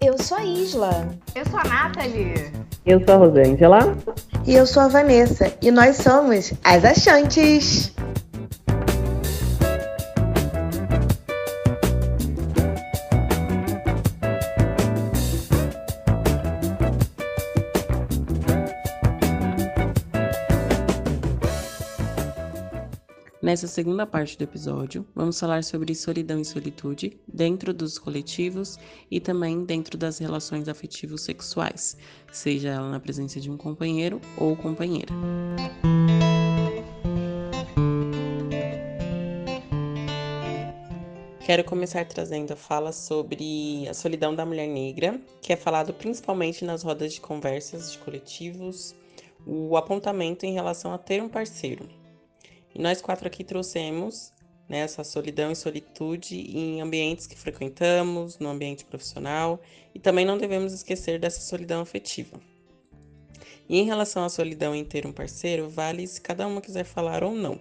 Eu sou a Isla. Eu sou a Nathalie. Eu sou a Rosângela. E eu sou a Vanessa. E nós somos as Achantes. Nessa segunda parte do episódio, vamos falar sobre solidão e solitude dentro dos coletivos e também dentro das relações afetivos sexuais, seja ela na presença de um companheiro ou companheira. Quero começar trazendo a fala sobre a solidão da mulher negra, que é falado principalmente nas rodas de conversas de coletivos, o apontamento em relação a ter um parceiro. Nós quatro aqui trouxemos né, essa solidão e solitude em ambientes que frequentamos, no ambiente profissional, e também não devemos esquecer dessa solidão afetiva. E em relação à solidão em ter um parceiro, vale se cada uma quiser falar ou não.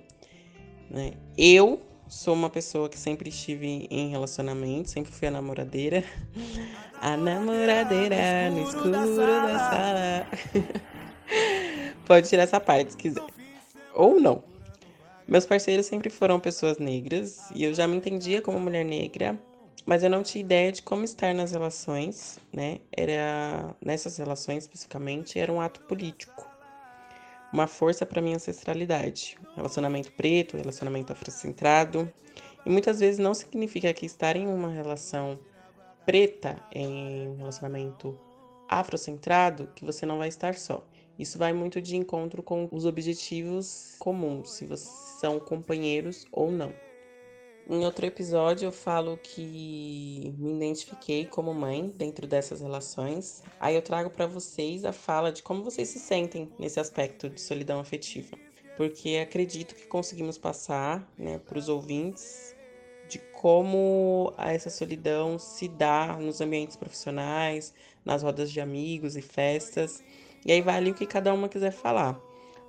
Né? Eu sou uma pessoa que sempre estive em relacionamento, sempre fui a namoradeira. A namoradeira no escuro da sala. Pode tirar essa parte se quiser. Ou não. Meus parceiros sempre foram pessoas negras e eu já me entendia como mulher negra, mas eu não tinha ideia de como estar nas relações, né? Era nessas relações especificamente era um ato político, uma força para minha ancestralidade, relacionamento preto, relacionamento afrocentrado, e muitas vezes não significa que estar em uma relação preta, em um relacionamento afrocentrado, que você não vai estar só. Isso vai muito de encontro com os objetivos comuns, se vocês são companheiros ou não. Em outro episódio eu falo que me identifiquei como mãe dentro dessas relações. Aí eu trago para vocês a fala de como vocês se sentem nesse aspecto de solidão afetiva, porque acredito que conseguimos passar, né, para os ouvintes de como essa solidão se dá nos ambientes profissionais, nas rodas de amigos e festas e aí vale o que cada uma quiser falar.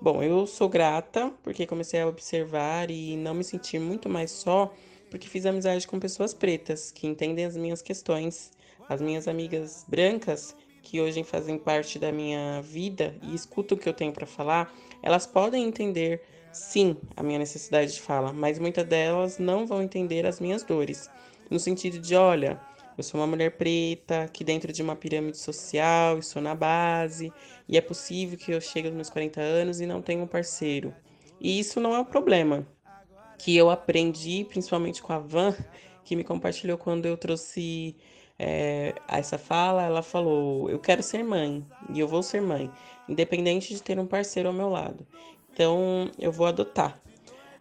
Bom, eu sou grata porque comecei a observar e não me sentir muito mais só, porque fiz amizade com pessoas pretas que entendem as minhas questões. As minhas amigas brancas, que hoje fazem parte da minha vida e escutam o que eu tenho para falar, elas podem entender sim a minha necessidade de fala, mas muitas delas não vão entender as minhas dores. No sentido de, olha, eu sou uma mulher preta, que dentro de uma pirâmide social, estou na base, e é possível que eu chegue aos meus 40 anos e não tenha um parceiro. E isso não é um problema, que eu aprendi principalmente com a Van, que me compartilhou quando eu trouxe é, essa fala. Ela falou: Eu quero ser mãe, e eu vou ser mãe, independente de ter um parceiro ao meu lado. Então eu vou adotar.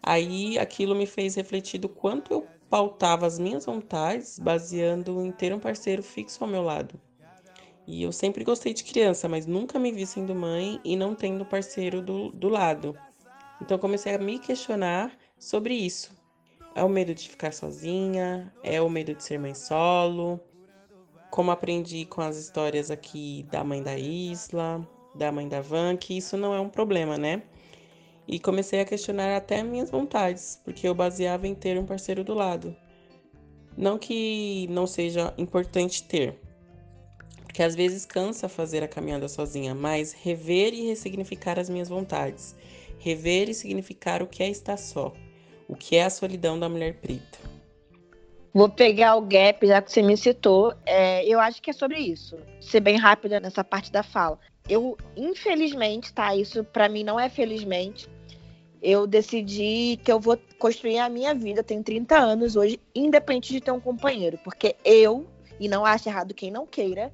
Aí aquilo me fez refletir do quanto eu pautava as minhas vontades baseando em ter um parceiro fixo ao meu lado. E eu sempre gostei de criança, mas nunca me vi sendo mãe e não tendo parceiro do, do lado. Então comecei a me questionar sobre isso. É o medo de ficar sozinha? É o medo de ser mãe solo? Como aprendi com as histórias aqui da mãe da Isla, da mãe da Van, que isso não é um problema, né? E comecei a questionar até minhas vontades, porque eu baseava em ter um parceiro do lado. Não que não seja importante ter, porque às vezes cansa fazer a caminhada sozinha, mas rever e ressignificar as minhas vontades, rever e significar o que é estar só, o que é a solidão da mulher preta. Vou pegar o gap, já que você me citou. É, eu acho que é sobre isso. Ser bem rápida nessa parte da fala. Eu, infelizmente, tá? Isso para mim não é felizmente eu decidi que eu vou construir a minha vida, tenho 30 anos hoje, independente de ter um companheiro, porque eu, e não acho errado quem não queira,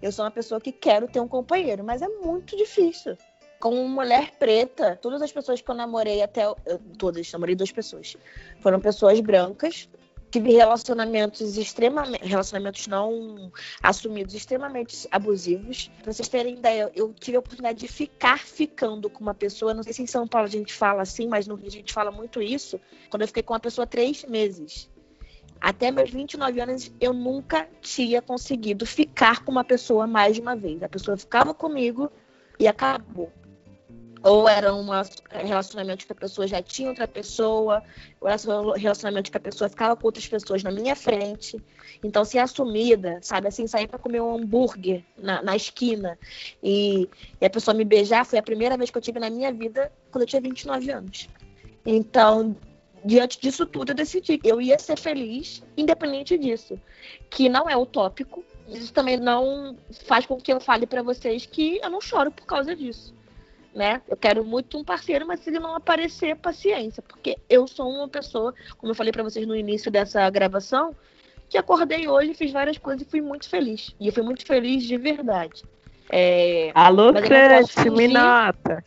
eu sou uma pessoa que quero ter um companheiro, mas é muito difícil. Como mulher preta, todas as pessoas que eu namorei até. Eu, todas, namorei duas pessoas. Foram pessoas brancas, tive relacionamentos extremamente relacionamentos não assumidos extremamente abusivos. Para vocês terem ideia eu tive a oportunidade de ficar ficando com uma pessoa. Não sei se em São Paulo a gente fala assim mas no Rio a gente fala muito isso quando eu fiquei com uma pessoa três meses. Até meus 29 anos eu nunca tinha conseguido ficar com uma pessoa mais de uma vez. A pessoa ficava comigo e acabou ou era um relacionamento que a pessoa já tinha outra pessoa, ou era um relacionamento que a pessoa ficava com outras pessoas na minha frente. Então, ser assumida, sabe, assim, sair para comer um hambúrguer na, na esquina e, e, a pessoa me beijar foi a primeira vez que eu tive na minha vida quando eu tinha 29 anos. Então, diante disso tudo, eu decidi que eu ia ser feliz, independente disso. Que não é utópico, isso também não faz com que eu fale para vocês que eu não choro por causa disso né? Eu quero muito um parceiro, mas se ele não aparecer, paciência, porque eu sou uma pessoa, como eu falei para vocês no início dessa gravação, que acordei hoje, fiz várias coisas e fui muito feliz. E eu fui muito feliz de verdade. É... Alô, crush, me nota.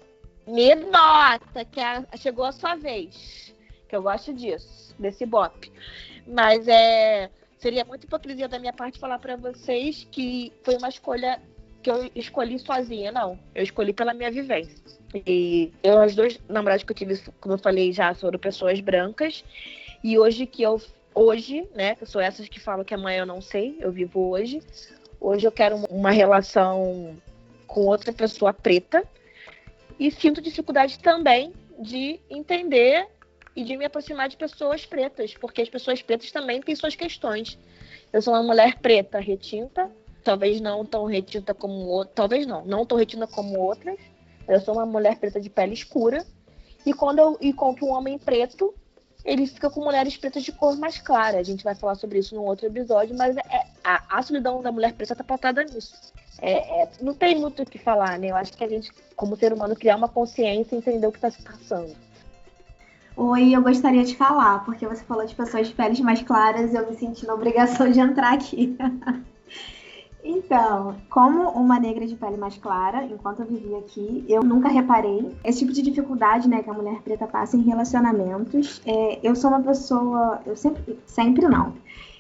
Me nota, que a... chegou a sua vez. Que eu gosto disso, desse bop. Mas é seria muito hipocrisia da minha parte falar para vocês que foi uma escolha que eu escolhi sozinha, não. Eu escolhi pela minha vivência. E eu, as duas namoradas que eu tive, como eu falei já, foram pessoas brancas. E hoje que eu. Hoje, né? Eu sou essas que falam que amanhã eu não sei, eu vivo hoje. Hoje eu quero uma relação com outra pessoa preta. E sinto dificuldade também de entender e de me aproximar de pessoas pretas, porque as pessoas pretas também têm suas questões. Eu sou uma mulher preta, retinta, talvez não tão retinta como outras, talvez não, não tão retinta como outras. Eu sou uma mulher preta de pele escura e quando eu encontro um homem preto, ele fica com mulheres pretas de cor mais clara. A gente vai falar sobre isso num outro episódio, mas é, a, a solidão da mulher preta está pautada nisso. É, é, não tem muito o que falar, né? Eu acho que a gente, como ser humano, criar uma consciência e entender o que está se passando. Oi, eu gostaria de falar, porque você falou de pessoas de peles mais claras, eu me senti na obrigação de entrar aqui. Então, como uma negra de pele mais clara, enquanto eu vivia aqui, eu nunca reparei esse tipo de dificuldade, né, que a mulher preta passa em relacionamentos. É, eu sou uma pessoa, eu sempre, sempre não.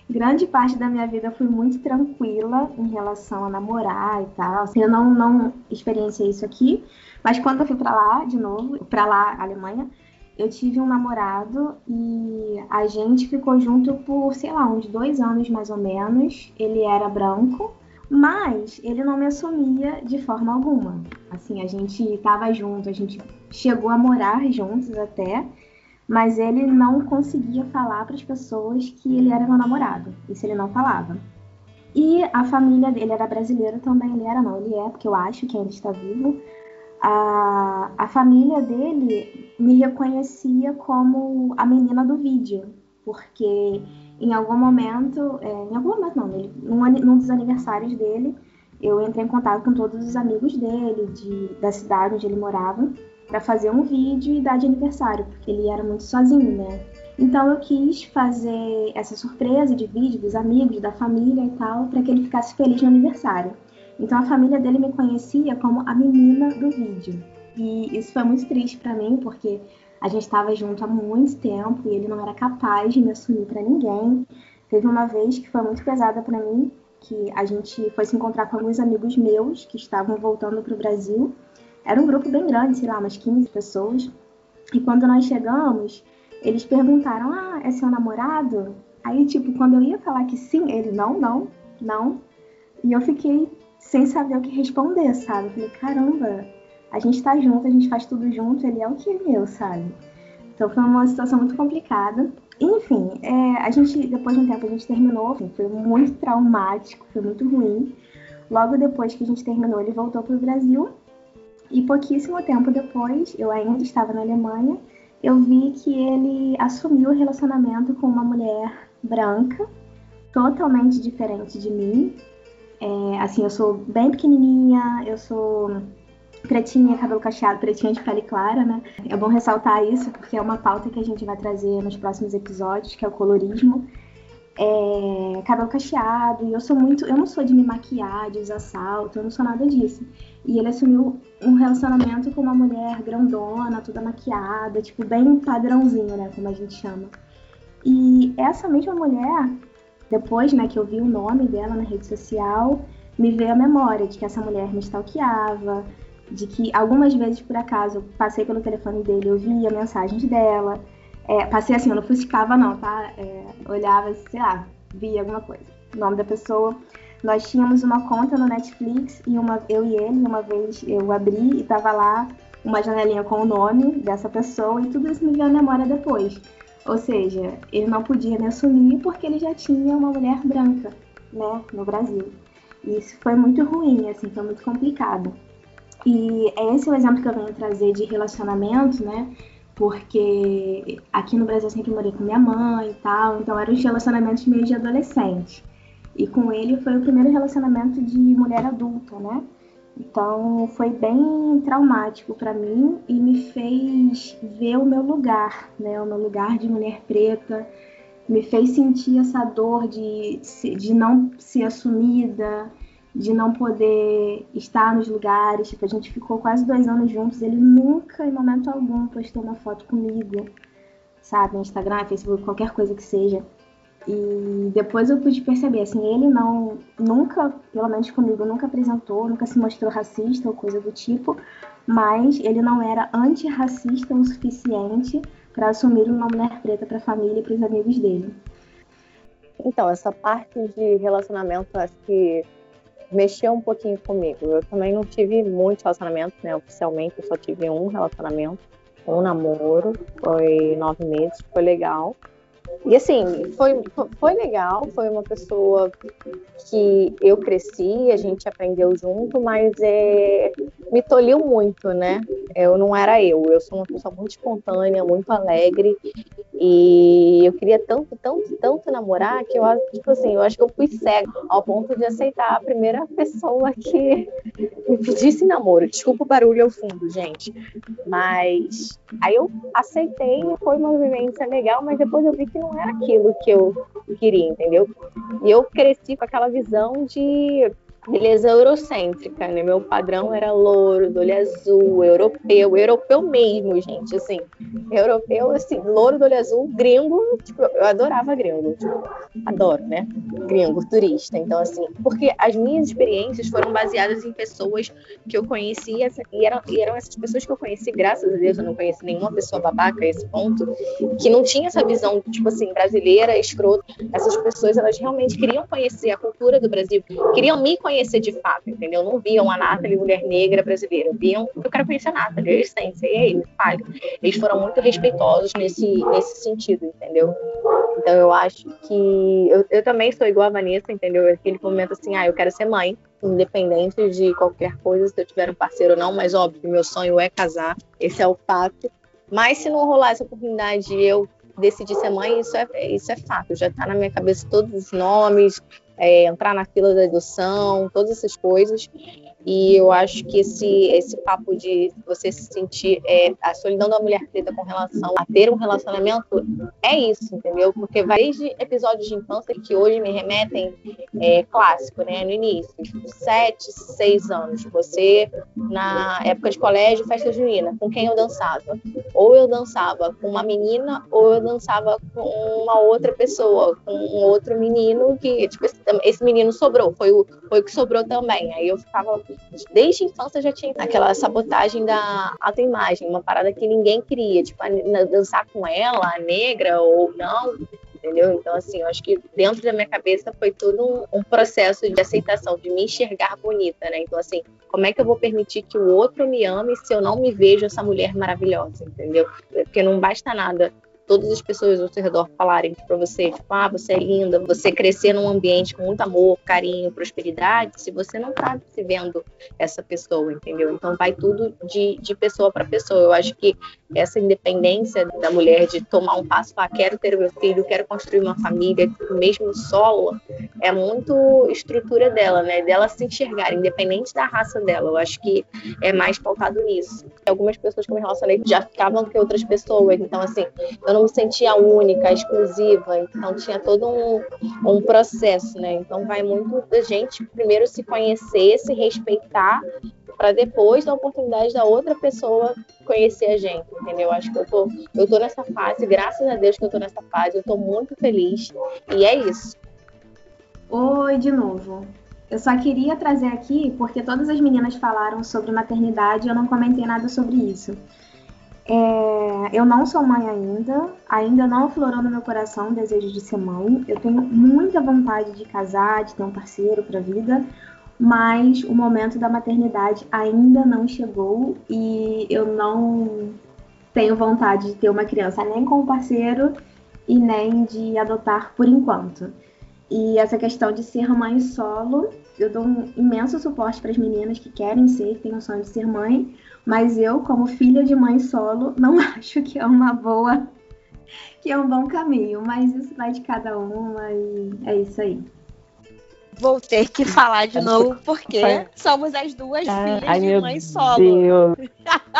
Grande parte da minha vida fui muito tranquila em relação a namorar e tal. Eu não, não experienciei isso aqui, mas quando eu fui para lá, de novo, para lá, Alemanha, eu tive um namorado e a gente ficou junto por, sei lá, uns dois anos mais ou menos. Ele era branco mas ele não me assumia de forma alguma. Assim, a gente estava junto, a gente chegou a morar juntos até, mas ele não conseguia falar para as pessoas que ele era meu namorado. Isso ele não falava. E a família dele era brasileira também, ele era não, ele é, porque eu acho que ainda está vivo. A, a família dele me reconhecia como a menina do vídeo, porque em algum momento, é, em algum momento não, ele, num, num, dos aniversários dele, eu entrei em contato com todos os amigos dele, de, da cidade onde ele morava, para fazer um vídeo e dar de aniversário, porque ele era muito sozinho, né? Então eu quis fazer essa surpresa de vídeo dos amigos, da família e tal, para que ele ficasse feliz no aniversário. Então a família dele me conhecia como a menina do vídeo. E isso foi muito triste para mim, porque a gente estava junto há muito tempo e ele não era capaz de me assumir para ninguém. Teve uma vez que foi muito pesada para mim, que a gente foi se encontrar com alguns amigos meus que estavam voltando para o Brasil. Era um grupo bem grande, sei lá, umas 15 pessoas. E quando nós chegamos, eles perguntaram: Ah, é seu namorado? Aí, tipo, quando eu ia falar que sim, ele: Não, não, não. E eu fiquei sem saber o que responder, sabe? Eu falei: Caramba, a gente tá junto, a gente faz tudo junto, ele é o que é meu, sabe? Então foi uma situação muito complicada. Enfim, é, a gente, depois de um tempo, a gente terminou, foi muito traumático, foi muito ruim. Logo depois que a gente terminou, ele voltou para o Brasil. E pouquíssimo tempo depois, eu ainda estava na Alemanha, eu vi que ele assumiu o relacionamento com uma mulher branca, totalmente diferente de mim. É, assim, eu sou bem pequenininha, eu sou pretinha, cabelo cacheado, pretinha de pele clara, né? É bom ressaltar isso porque é uma pauta que a gente vai trazer nos próximos episódios, que é o colorismo. É, cabelo cacheado, e eu sou muito. Eu não sou de me maquiar, de usar salto, eu não sou nada disso. E ele assumiu um relacionamento com uma mulher grandona, toda maquiada, tipo, bem padrãozinho, né? Como a gente chama. E essa mesma mulher, depois, né, que eu vi o nome dela na rede social, me veio a memória de que essa mulher me stalkeava, de que algumas vezes, por acaso, passei pelo telefone dele, eu via mensagens dela. É, passei assim, eu não fuscava não, tá? É, olhava, sei lá, via alguma coisa. O nome da pessoa. Nós tínhamos uma conta no Netflix e uma, eu e ele, uma vez eu abri e tava lá uma janelinha com o nome dessa pessoa e tudo isso me veio à memória depois. Ou seja, ele não podia me assumir porque ele já tinha uma mulher branca, né, no Brasil. E isso foi muito ruim, assim, foi muito complicado. E é esse o exemplo que eu venho trazer de relacionamento, né? Porque aqui no Brasil eu sempre morei com minha mãe e tal, então eram os relacionamentos meio de adolescente. E com ele foi o primeiro relacionamento de mulher adulta, né? Então foi bem traumático para mim e me fez ver o meu lugar, né? O meu lugar de mulher preta, me fez sentir essa dor de, de não ser assumida, de não poder estar nos lugares. Tipo, a gente ficou quase dois anos juntos, ele nunca, em momento algum, postou uma foto comigo, sabe? Instagram, Facebook, qualquer coisa que seja. E depois eu pude perceber, assim, ele não, nunca, pelo menos comigo, nunca apresentou, nunca se mostrou racista ou coisa do tipo, mas ele não era antirracista o suficiente para assumir uma mulher preta para a família e para os amigos dele. Então, essa parte de relacionamento, acho que mexeu um pouquinho comigo. Eu também não tive muitos relacionamentos, né? Oficialmente, eu só tive um relacionamento, um namoro, foi nove meses, foi legal. E assim, foi, foi legal, foi uma pessoa que eu cresci, a gente aprendeu junto, mas é, me tolhiu muito, né? Eu não era eu, eu sou uma pessoa muito espontânea, muito alegre, e eu queria tanto, tanto, tanto namorar que eu tipo assim, eu acho que eu fui cego ao ponto de aceitar a primeira pessoa que me pedisse namoro. Desculpa o barulho ao fundo, gente. Mas aí eu aceitei, foi uma vivência legal, mas depois eu vi que não era aquilo que eu queria, entendeu? E eu cresci com aquela visão de beleza eurocêntrica, né? Meu padrão era louro, do olho azul, europeu, europeu mesmo, gente, assim, europeu, assim, louro do olho azul, gringo, tipo, eu adorava gringo, tipo, adoro, né? Gringo, turista, então, assim, porque as minhas experiências foram baseadas em pessoas que eu conhecia e eram, e eram essas pessoas que eu conheci, graças a Deus, eu não conheci nenhuma pessoa babaca a esse ponto, que não tinha essa visão, tipo assim, brasileira, escrota. Essas pessoas, elas realmente queriam conhecer a cultura do Brasil, queriam me conhecer conhecer de fato, entendeu? Não viam a Nathalie mulher negra brasileira, viam, eu quero conhecer a Nathalie, eles têm, sei aí, me fale. Eles foram muito respeitosos nesse, nesse sentido, entendeu? Então eu acho que eu, eu também sou igual a Vanessa, entendeu? Aquele momento assim, ah, eu quero ser mãe, independente de qualquer coisa, se eu tiver um parceiro ou não, mas óbvio, meu sonho é casar, esse é o fato. Mas se não rolar essa oportunidade de eu decidir ser mãe, isso é, isso é fato. Já está na minha cabeça todos os nomes, é, entrar na fila da adoção, todas essas coisas. E eu acho que esse, esse papo de você se sentir é, a solidão da mulher preta com relação a ter um relacionamento é isso, entendeu? Porque vai desde episódios de infância que hoje me remetem é, clássico, né? No início, sete, seis anos. Você, na época de colégio, festa junina, com quem eu dançava? Ou eu dançava com uma menina, ou eu dançava com uma outra pessoa, com um outro menino que, tipo, esse menino sobrou, foi o, foi o que sobrou também. Aí eu ficava desde a infância já tinha aquela sabotagem da autoimagem, uma parada que ninguém queria, tipo, dançar com ela, negra ou não, entendeu? Então, assim, eu acho que dentro da minha cabeça foi todo um, um, processo de aceitação, de me enxergar bonita, né? Então, assim, como é que eu vou permitir que o outro me ame se eu não me vejo essa mulher maravilhosa, entendeu? Porque não basta nada todas as pessoas ao seu redor falarem para você, tipo, ah, você é linda, você crescer num ambiente com muito amor, carinho, prosperidade, se você não está se vendo essa pessoa, entendeu? Então vai tudo de, de pessoa para pessoa. Eu acho que essa independência da mulher de tomar um passo ah, quero ter meu filho, quero construir uma família, mesmo solo, é muito estrutura dela, né? Dela se enxergar, independente da raça dela. Eu acho que é mais pautado nisso. Algumas pessoas que eu me relacionei já ficavam com outras pessoas, então assim, eu não não me sentia única, exclusiva, então tinha todo um, um processo, né? Então vai muito da gente primeiro se conhecer, se respeitar, para depois dar oportunidade da outra pessoa conhecer a gente, entendeu? Acho que eu tô, eu tô nessa fase, graças a Deus que eu tô nessa fase, eu tô muito feliz, e é isso. Oi, de novo. Eu só queria trazer aqui, porque todas as meninas falaram sobre maternidade e eu não comentei nada sobre isso. É, eu não sou mãe ainda, ainda não aflorou no meu coração o desejo de ser mãe. Eu tenho muita vontade de casar, de ter um parceiro para a vida, mas o momento da maternidade ainda não chegou e eu não tenho vontade de ter uma criança nem com o parceiro e nem de adotar por enquanto. E essa questão de ser mãe solo, eu dou um imenso suporte para as meninas que querem ser, que têm o sonho de ser mãe, mas eu, como filha de mãe solo, não acho que é uma boa, que é um bom caminho. Mas isso vai de cada uma e é isso aí. Vou ter que falar de novo, porque somos as duas ah, filhas ai, de mãe solo.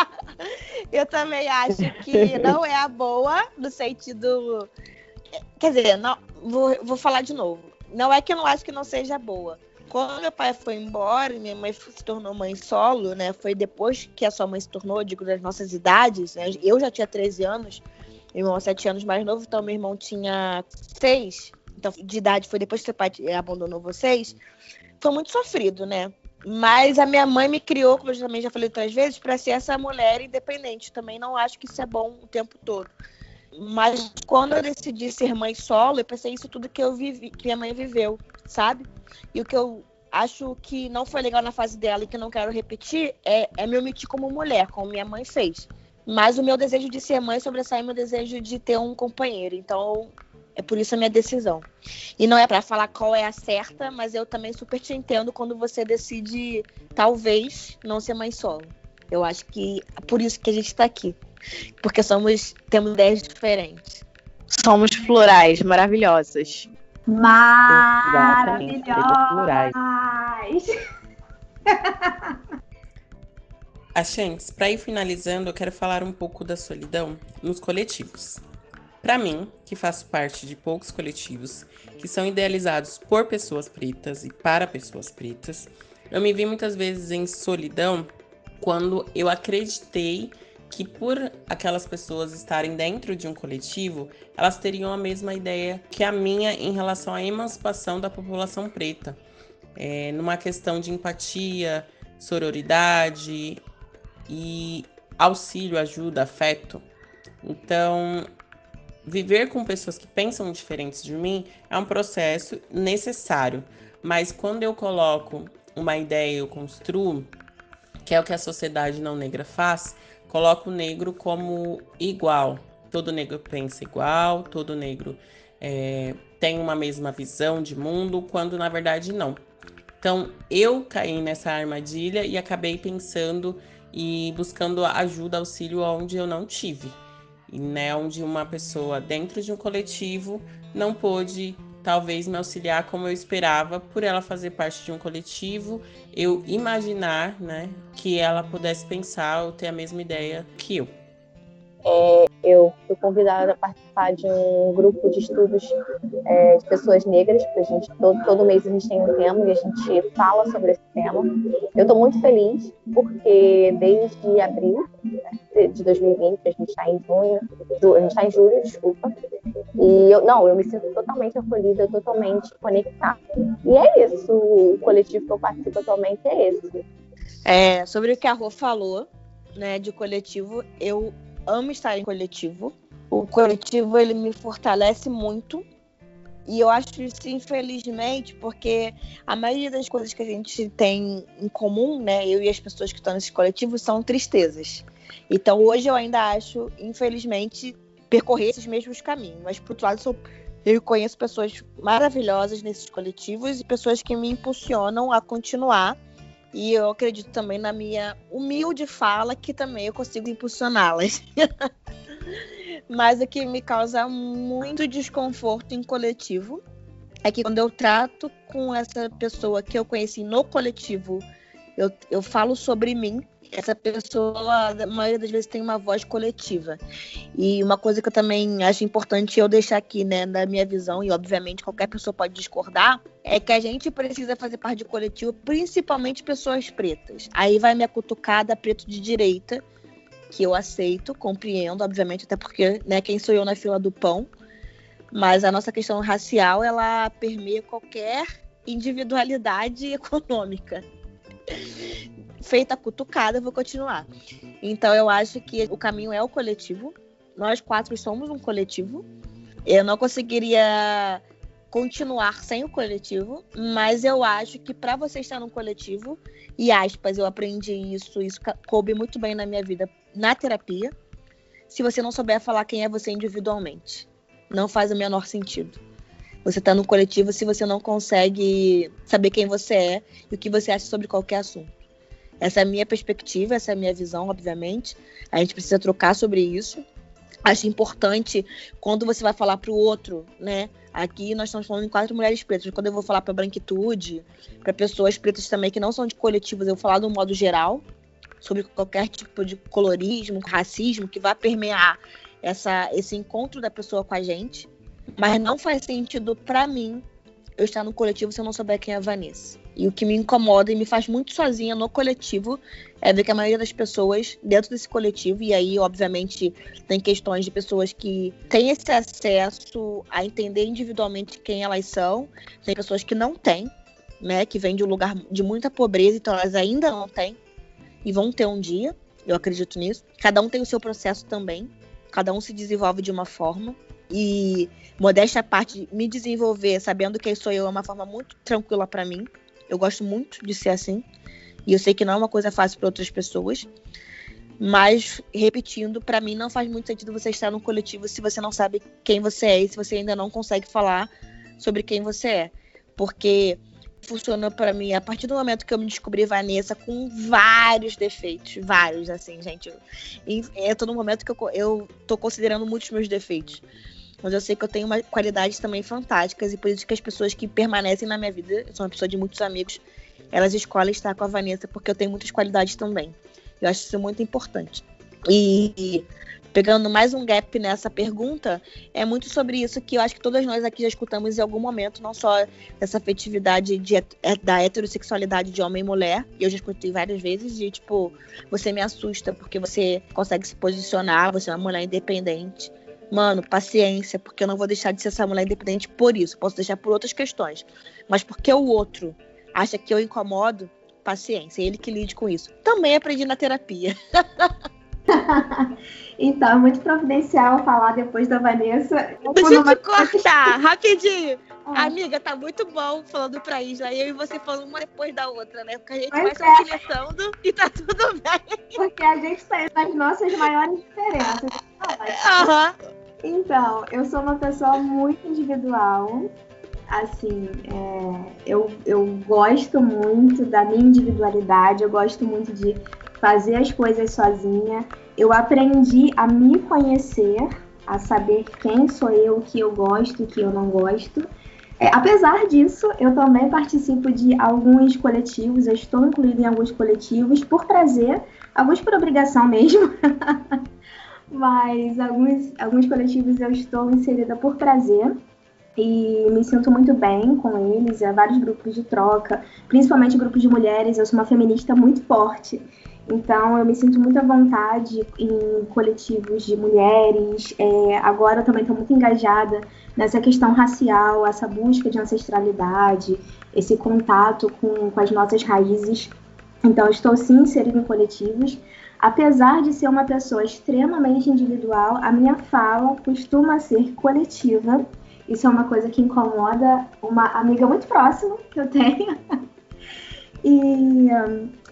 eu também acho que não é a boa, no sentido. Quer dizer, não, vou, vou falar de novo. Não é que eu não acho que não seja boa. Quando meu pai foi embora, minha mãe se tornou mãe solo, né? Foi depois que a sua mãe se tornou, digo, das nossas idades. Né? Eu já tinha 13 anos, meu irmão 7 anos mais novo, então meu irmão tinha 6 então, de idade foi depois que seu pai abandonou vocês, foi muito sofrido, né? Mas a minha mãe me criou, como eu também já falei outras vezes, para ser essa mulher independente. Também não acho que isso é bom o tempo todo. Mas quando eu decidi ser mãe solo, eu pensei isso tudo que eu vivi, que minha mãe viveu, sabe? E o que eu acho que não foi legal na fase dela e que não quero repetir é, é me omitir como mulher, como minha mãe fez. Mas o meu desejo de ser mãe sobressai meu desejo de ter um companheiro. Então, é por isso a minha decisão. E não é para falar qual é a certa, mas eu também super te entendo quando você decide, talvez, não ser mãe solo. Eu acho que é por isso que a gente está aqui. Porque somos, temos ideias diferentes. Somos plurais, maravilhosas. Maravilhosas. Axentes, para ir finalizando, eu quero falar um pouco da solidão nos coletivos. Para mim, que faço parte de poucos coletivos que são idealizados por pessoas pretas e para pessoas pretas, eu me vi muitas vezes em solidão quando eu acreditei que por aquelas pessoas estarem dentro de um coletivo, elas teriam a mesma ideia que a minha em relação à emancipação da população preta, é, numa questão de empatia, sororidade e auxílio, ajuda, afeto. Então, viver com pessoas que pensam diferentes de mim é um processo necessário, mas quando eu coloco uma ideia, eu construo, que é o que a sociedade não negra faz, coloco o negro como igual. Todo negro pensa igual, todo negro é, tem uma mesma visão de mundo, quando na verdade não. Então eu caí nessa armadilha e acabei pensando e buscando ajuda, auxílio onde eu não tive né, onde uma pessoa dentro de um coletivo não pôde talvez me auxiliar como eu esperava por ela fazer parte de um coletivo, eu imaginar, né, que ela pudesse pensar ou ter a mesma ideia que eu. É, eu fui convidada a participar de um grupo de estudos é, de pessoas negras, porque a gente todo, todo mês a gente tem um tema e a gente fala sobre esse tema. Eu estou muito feliz porque desde abril né, de 2020, a gente está em junho, a gente está em julho, desculpa. E eu não, eu me sinto totalmente acolhida, totalmente conectada. E é isso, o coletivo que eu participo atualmente é esse. É, sobre o que a Rô falou, né, de coletivo, eu amo estar em coletivo. O coletivo ele me fortalece muito. E eu acho isso, infelizmente, porque a maioria das coisas que a gente tem em comum, né, eu e as pessoas que estão nesse coletivo, são tristezas. Então, hoje eu ainda acho, infelizmente, percorrer esses mesmos caminhos. Mas, por outro lado, eu conheço pessoas maravilhosas nesses coletivos e pessoas que me impulsionam a continuar e eu acredito também na minha humilde fala que também eu consigo impulsioná-las. Mas o que me causa muito desconforto em coletivo é que quando eu trato com essa pessoa que eu conheci no coletivo, eu, eu falo sobre mim essa pessoa, a maioria das vezes, tem uma voz coletiva. E uma coisa que eu também acho importante eu deixar aqui, né, na minha visão, e obviamente qualquer pessoa pode discordar, é que a gente precisa fazer parte de coletivo, principalmente pessoas pretas. Aí vai minha cutucada preto de direita, que eu aceito, compreendo, obviamente, até porque, né, quem sou eu na fila do pão. Mas a nossa questão racial, ela permeia qualquer individualidade econômica feita a cutucada, eu vou continuar. Então eu acho que o caminho é o coletivo. Nós quatro somos um coletivo. Eu não conseguiria continuar sem o coletivo, mas eu acho que para você estar no coletivo, e aspas, eu aprendi isso, isso coube muito bem na minha vida na terapia, se você não souber falar quem é você individualmente. Não faz o menor sentido. Você está no coletivo se você não consegue saber quem você é e o que você acha sobre qualquer assunto. Essa é a minha perspectiva, essa é a minha visão, obviamente. A gente precisa trocar sobre isso. Acho importante quando você vai falar para o outro, né? Aqui nós estamos falando em quatro mulheres pretas. Quando eu vou falar para branquitude, para pessoas pretas também que não são de coletivos, eu vou falar de um modo geral sobre qualquer tipo de colorismo, racismo que vai permear essa, esse encontro da pessoa com a gente. Mas não faz sentido para mim eu estar no coletivo se eu não souber quem é a Vanessa. E o que me incomoda e me faz muito sozinha no coletivo é ver que a maioria das pessoas dentro desse coletivo, e aí, obviamente, tem questões de pessoas que têm esse acesso a entender individualmente quem elas são, tem pessoas que não têm, né, que vêm de um lugar de muita pobreza, então elas ainda não têm, e vão ter um dia, eu acredito nisso. Cada um tem o seu processo também, cada um se desenvolve de uma forma. E modéstia à parte, me desenvolver sabendo quem sou eu é uma forma muito tranquila para mim. Eu gosto muito de ser assim. E eu sei que não é uma coisa fácil para outras pessoas. Mas, repetindo, para mim não faz muito sentido você estar no coletivo se você não sabe quem você é e se você ainda não consegue falar sobre quem você é. Porque funcionou para mim a partir do momento que eu me descobri Vanessa com vários defeitos, vários, assim, gente. Eu, no momento que eu, eu tô considerando muitos meus defeitos. Mas eu sei que eu tenho uma qualidades também fantásticas e por isso que as pessoas que permanecem na minha vida, eu sou uma pessoa de muitos amigos, elas escolhem estar com a Vanessa porque eu tenho muitas qualidades também. Eu acho isso muito importante. E pegando mais um gap nessa pergunta, é muito sobre isso que eu acho que todas nós aqui já escutamos em algum momento, não só essa afetividade de, é, da heterossexualidade de homem e mulher, eu já escutei várias vezes, de tipo, você me assusta porque você consegue se posicionar, você é uma mulher independente. Mano, paciência, porque eu não vou deixar de ser essa mulher independente por isso, posso deixar por outras questões. Mas porque o outro acha que eu incomodo, paciência, ele que lide com isso. Também aprendi na terapia. então, é muito providencial falar depois da Vanessa. Deixa eu te cortar, rapidinho. Ah. Amiga, tá muito bom falando pra Isla. Eu e você falando uma depois da outra, né? Porque a gente vai se alfinetando e tá tudo bem. Porque a gente tem as nossas maiores diferenças. Uhum. Então, eu sou uma pessoa muito individual. Assim, é, eu, eu gosto muito da minha individualidade, eu gosto muito de fazer as coisas sozinha. Eu aprendi a me conhecer, a saber quem sou eu, o que eu gosto, o que eu não gosto. É, apesar disso, eu também participo de alguns coletivos, eu estou incluída em alguns coletivos por prazer, alguns por obrigação mesmo. Mas alguns, alguns coletivos eu estou inserida por prazer e me sinto muito bem com eles. Há vários grupos de troca, principalmente grupos de mulheres. Eu sou uma feminista muito forte então, eu me sinto muito à vontade em coletivos de mulheres. É, agora, eu também estou muito engajada nessa questão racial, essa busca de ancestralidade, esse contato com, com as nossas raízes. Então, eu estou sim inserida em coletivos. Apesar de ser uma pessoa extremamente individual, a minha fala costuma ser coletiva. Isso é uma coisa que incomoda uma amiga muito próxima que eu tenho. e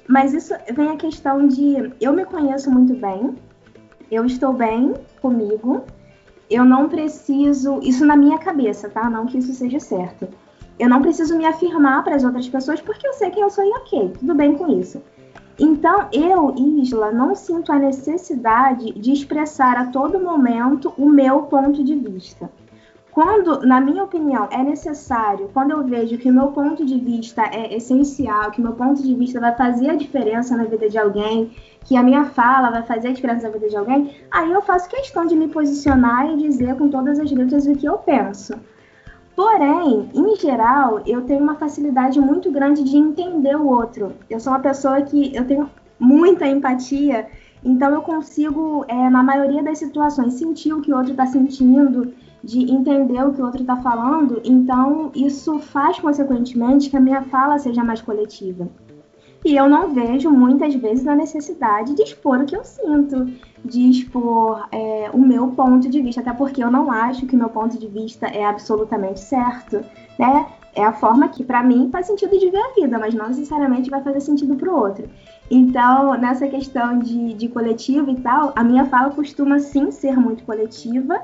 mas isso vem a questão de eu me conheço muito bem, eu estou bem comigo, eu não preciso. Isso na minha cabeça, tá? Não que isso seja certo. Eu não preciso me afirmar para as outras pessoas porque eu sei quem eu sou e ok, tudo bem com isso. Então, eu, Isla, não sinto a necessidade de expressar a todo momento o meu ponto de vista. Quando, na minha opinião, é necessário, quando eu vejo que o meu ponto de vista é essencial, que o meu ponto de vista vai fazer a diferença na vida de alguém, que a minha fala vai fazer a diferença na vida de alguém, aí eu faço questão de me posicionar e dizer com todas as letras o que eu penso. Porém, em geral, eu tenho uma facilidade muito grande de entender o outro. Eu sou uma pessoa que eu tenho muita empatia, então eu consigo, é, na maioria das situações, sentir o que o outro está sentindo de entender o que o outro está falando, então isso faz, consequentemente, que a minha fala seja mais coletiva. E eu não vejo muitas vezes a necessidade de expor o que eu sinto, de expor é, o meu ponto de vista, até porque eu não acho que o meu ponto de vista é absolutamente certo, né? É a forma que, para mim, faz sentido de ver a vida, mas não necessariamente vai fazer sentido para o outro. Então, nessa questão de, de coletivo e tal, a minha fala costuma sim ser muito coletiva.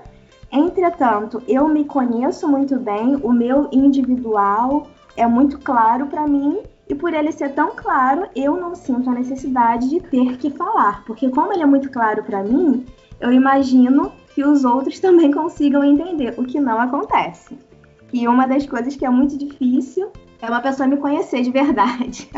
Entretanto, eu me conheço muito bem, o meu individual é muito claro para mim e por ele ser tão claro, eu não sinto a necessidade de ter que falar, porque como ele é muito claro para mim, eu imagino que os outros também consigam entender, o que não acontece. E uma das coisas que é muito difícil é uma pessoa me conhecer de verdade.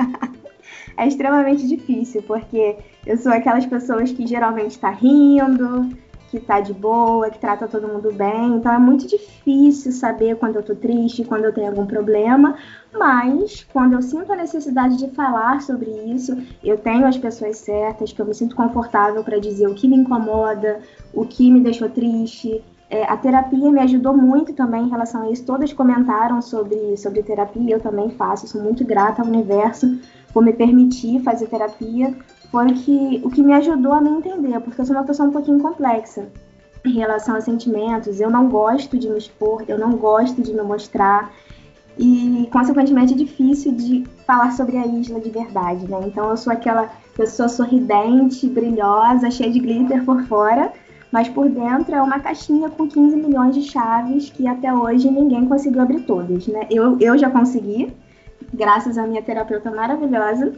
é extremamente difícil, porque eu sou aquelas pessoas que geralmente está rindo, que tá de boa, que trata todo mundo bem. Então é muito difícil saber quando eu tô triste, quando eu tenho algum problema. Mas quando eu sinto a necessidade de falar sobre isso, eu tenho as pessoas certas, que eu me sinto confortável para dizer o que me incomoda, o que me deixou triste. É, a terapia me ajudou muito também em relação a isso. Todas comentaram sobre, sobre terapia, eu também faço. Sou muito grata ao universo por me permitir fazer terapia, foi que, o que me ajudou a me entender, porque eu sou uma pessoa um pouquinho complexa em relação a sentimentos. Eu não gosto de me expor, eu não gosto de me mostrar. E, consequentemente, é difícil de falar sobre a isla de verdade, né? Então, eu sou aquela pessoa sorridente, brilhosa, cheia de glitter por fora, mas por dentro é uma caixinha com 15 milhões de chaves que até hoje ninguém conseguiu abrir todas, né? Eu, eu já consegui, graças à minha terapeuta maravilhosa,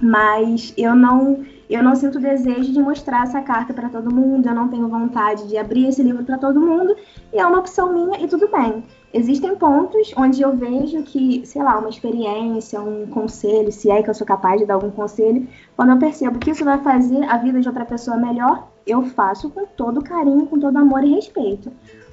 mas eu não eu não sinto desejo de mostrar essa carta para todo mundo, eu não tenho vontade de abrir esse livro para todo mundo, e é uma opção minha e tudo bem. Existem pontos onde eu vejo que, sei lá, uma experiência, um conselho, se é que eu sou capaz de dar algum conselho, quando eu percebo que isso vai fazer a vida de outra pessoa melhor, eu faço com todo carinho, com todo amor e respeito.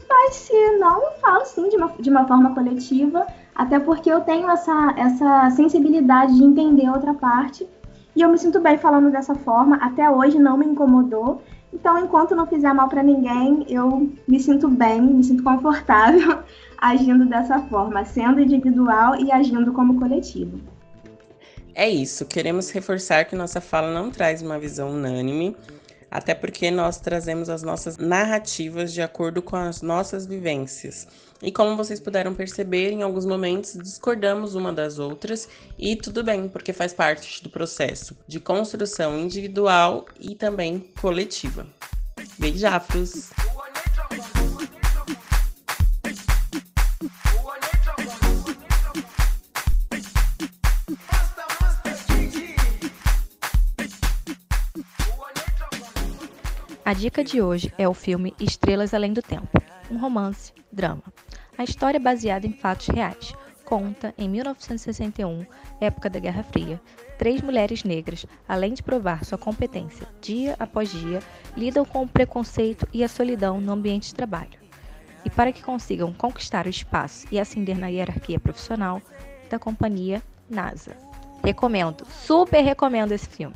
Mas se não, eu falo sim de uma, de uma forma coletiva, até porque eu tenho essa, essa sensibilidade de entender outra parte. E eu me sinto bem falando dessa forma. Até hoje não me incomodou. Então, enquanto não fizer mal para ninguém, eu me sinto bem, me sinto confortável agindo dessa forma, sendo individual e agindo como coletivo. É isso. Queremos reforçar que nossa fala não traz uma visão unânime até porque nós trazemos as nossas narrativas de acordo com as nossas vivências. E como vocês puderam perceber, em alguns momentos discordamos uma das outras, e tudo bem, porque faz parte do processo de construção individual e também coletiva. Beijafros! A dica de hoje é o filme Estrelas Além do Tempo, um romance, drama. A história é baseada em fatos reais. Conta, em 1961, época da Guerra Fria, três mulheres negras, além de provar sua competência dia após dia, lidam com o preconceito e a solidão no ambiente de trabalho. E para que consigam conquistar o espaço e ascender na hierarquia profissional da companhia NASA. Recomendo, super recomendo esse filme.